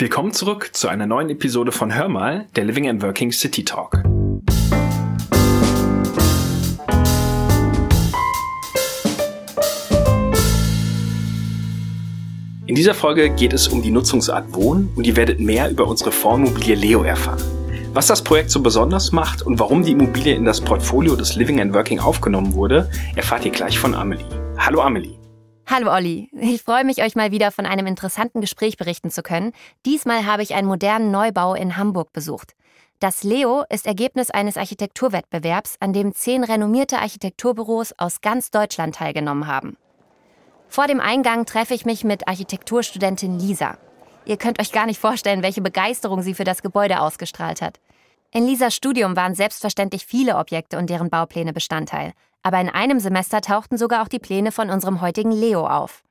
Willkommen zurück zu einer neuen Episode von Hör mal, der Living and Working City Talk. In dieser Folge geht es um die Nutzungsart Wohnen und ihr werdet mehr über unsere Fondsimmobilie Leo erfahren. Was das Projekt so besonders macht und warum die Immobilie in das Portfolio des Living and Working aufgenommen wurde, erfahrt ihr gleich von Amelie. Hallo Amelie. Hallo Olli, ich freue mich, euch mal wieder von einem interessanten Gespräch berichten zu können. Diesmal habe ich einen modernen Neubau in Hamburg besucht. Das Leo ist Ergebnis eines Architekturwettbewerbs, an dem zehn renommierte Architekturbüros aus ganz Deutschland teilgenommen haben. Vor dem Eingang treffe ich mich mit Architekturstudentin Lisa. Ihr könnt euch gar nicht vorstellen, welche Begeisterung sie für das Gebäude ausgestrahlt hat. In Lisas Studium waren selbstverständlich viele Objekte und deren Baupläne Bestandteil aber in einem Semester tauchten sogar auch die Pläne von unserem heutigen Leo auf.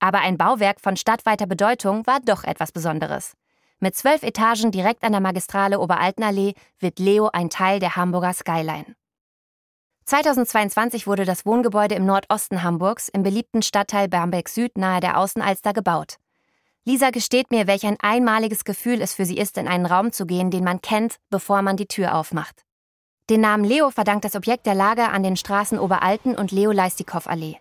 Aber ein Bauwerk von stadtweiter Bedeutung war doch etwas Besonderes. Mit zwölf Etagen direkt an der Magistrale Oberaltenallee wird Leo ein Teil der Hamburger Skyline. 2022 wurde das Wohngebäude im Nordosten Hamburgs im beliebten Stadtteil Barmbek Süd nahe der Außenalster gebaut. Lisa gesteht mir, welch ein einmaliges Gefühl es für sie ist, in einen Raum zu gehen, den man kennt, bevor man die Tür aufmacht. Den Namen Leo verdankt das Objekt der Lage an den Straßen Oberalten und Leo-Leistikow-Allee.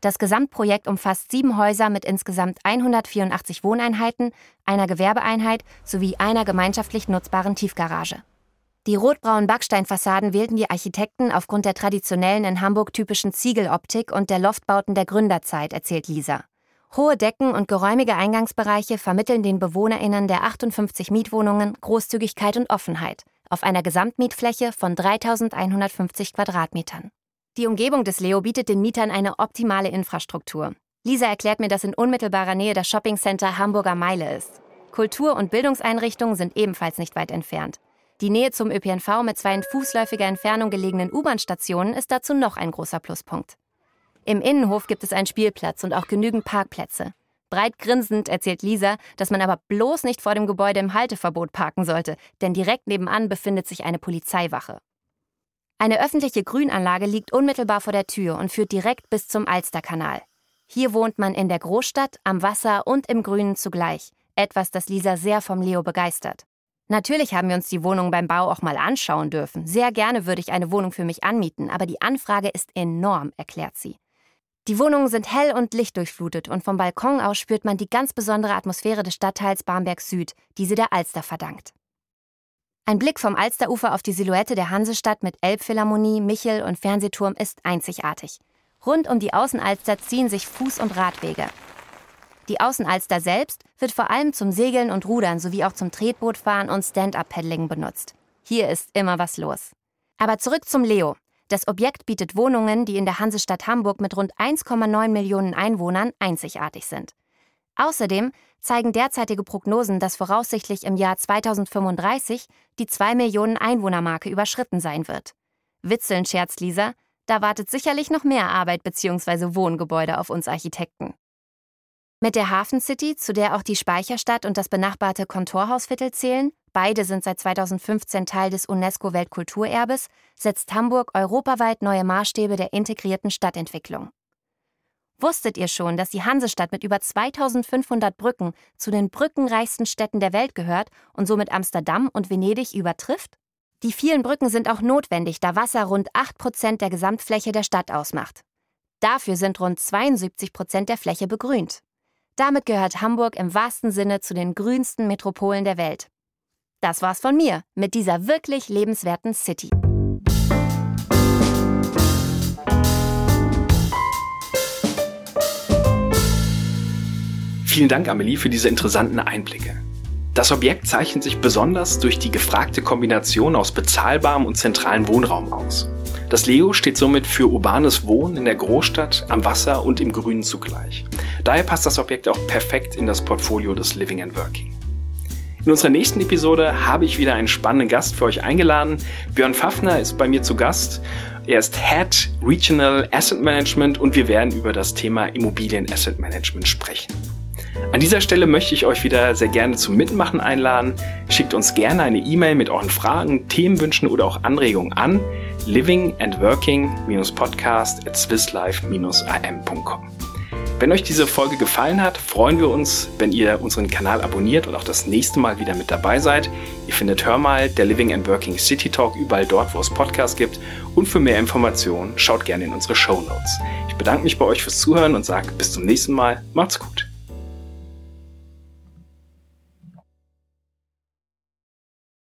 Das Gesamtprojekt umfasst sieben Häuser mit insgesamt 184 Wohneinheiten, einer Gewerbeeinheit sowie einer gemeinschaftlich nutzbaren Tiefgarage. Die rotbraunen Backsteinfassaden wählten die Architekten aufgrund der traditionellen in Hamburg typischen Ziegeloptik und der Loftbauten der Gründerzeit, erzählt Lisa. Hohe Decken und geräumige Eingangsbereiche vermitteln den BewohnerInnen der 58 Mietwohnungen Großzügigkeit und Offenheit – auf einer Gesamtmietfläche von 3150 Quadratmetern. Die Umgebung des Leo bietet den Mietern eine optimale Infrastruktur. Lisa erklärt mir, dass in unmittelbarer Nähe das Shoppingcenter Hamburger Meile ist. Kultur- und Bildungseinrichtungen sind ebenfalls nicht weit entfernt. Die Nähe zum ÖPNV mit zwei in fußläufiger Entfernung gelegenen U-Bahn-Stationen ist dazu noch ein großer Pluspunkt. Im Innenhof gibt es einen Spielplatz und auch genügend Parkplätze. Breit grinsend erzählt Lisa, dass man aber bloß nicht vor dem Gebäude im Halteverbot parken sollte, denn direkt nebenan befindet sich eine Polizeiwache. Eine öffentliche Grünanlage liegt unmittelbar vor der Tür und führt direkt bis zum Alsterkanal. Hier wohnt man in der Großstadt, am Wasser und im Grünen zugleich. Etwas, das Lisa sehr vom Leo begeistert. Natürlich haben wir uns die Wohnung beim Bau auch mal anschauen dürfen. Sehr gerne würde ich eine Wohnung für mich anmieten, aber die Anfrage ist enorm, erklärt sie. Die Wohnungen sind hell und lichtdurchflutet und vom Balkon aus spürt man die ganz besondere Atmosphäre des Stadtteils Barmbek Süd, die sie der Alster verdankt. Ein Blick vom Alsterufer auf die Silhouette der Hansestadt mit Elbphilharmonie, Michel und Fernsehturm ist einzigartig. Rund um die Außenalster ziehen sich Fuß- und Radwege. Die Außenalster selbst wird vor allem zum Segeln und Rudern sowie auch zum Tretbootfahren und Stand-up-Paddling benutzt. Hier ist immer was los. Aber zurück zum Leo, das Objekt bietet Wohnungen, die in der Hansestadt Hamburg mit rund 1,9 Millionen Einwohnern einzigartig sind. Außerdem zeigen derzeitige Prognosen, dass voraussichtlich im Jahr 2035 die 2 Millionen Einwohnermarke überschritten sein wird. Witzeln, scherzt Lisa, da wartet sicherlich noch mehr Arbeit bzw. Wohngebäude auf uns Architekten. Mit der Hafen City, zu der auch die Speicherstadt und das benachbarte Kontorhausviertel zählen, beide sind seit 2015 Teil des UNESCO-Weltkulturerbes, setzt Hamburg europaweit neue Maßstäbe der integrierten Stadtentwicklung. Wusstet ihr schon, dass die Hansestadt mit über 2500 Brücken zu den brückenreichsten Städten der Welt gehört und somit Amsterdam und Venedig übertrifft? Die vielen Brücken sind auch notwendig, da Wasser rund 8 Prozent der Gesamtfläche der Stadt ausmacht. Dafür sind rund 72 Prozent der Fläche begrünt. Damit gehört Hamburg im wahrsten Sinne zu den grünsten Metropolen der Welt. Das war's von mir mit dieser wirklich lebenswerten City. Vielen Dank, Amelie, für diese interessanten Einblicke. Das Objekt zeichnet sich besonders durch die gefragte Kombination aus bezahlbarem und zentralem Wohnraum aus. Das Leo steht somit für urbanes Wohnen in der Großstadt, am Wasser und im Grünen zugleich. Daher passt das Objekt auch perfekt in das Portfolio des Living and Working. In unserer nächsten Episode habe ich wieder einen spannenden Gast für euch eingeladen. Björn Pfaffner ist bei mir zu Gast. Er ist Head Regional Asset Management und wir werden über das Thema Immobilien Asset Management sprechen. An dieser Stelle möchte ich euch wieder sehr gerne zum Mitmachen einladen. Schickt uns gerne eine E-Mail mit euren Fragen, Themenwünschen oder auch Anregungen an living and working-podcast at swisslife-am.com. Wenn euch diese Folge gefallen hat, freuen wir uns, wenn ihr unseren Kanal abonniert und auch das nächste Mal wieder mit dabei seid. Ihr findet Hör mal, der Living and Working City Talk überall dort, wo es Podcasts gibt. Und für mehr Informationen schaut gerne in unsere Show Notes. Ich bedanke mich bei euch fürs Zuhören und sage bis zum nächsten Mal. Macht's gut.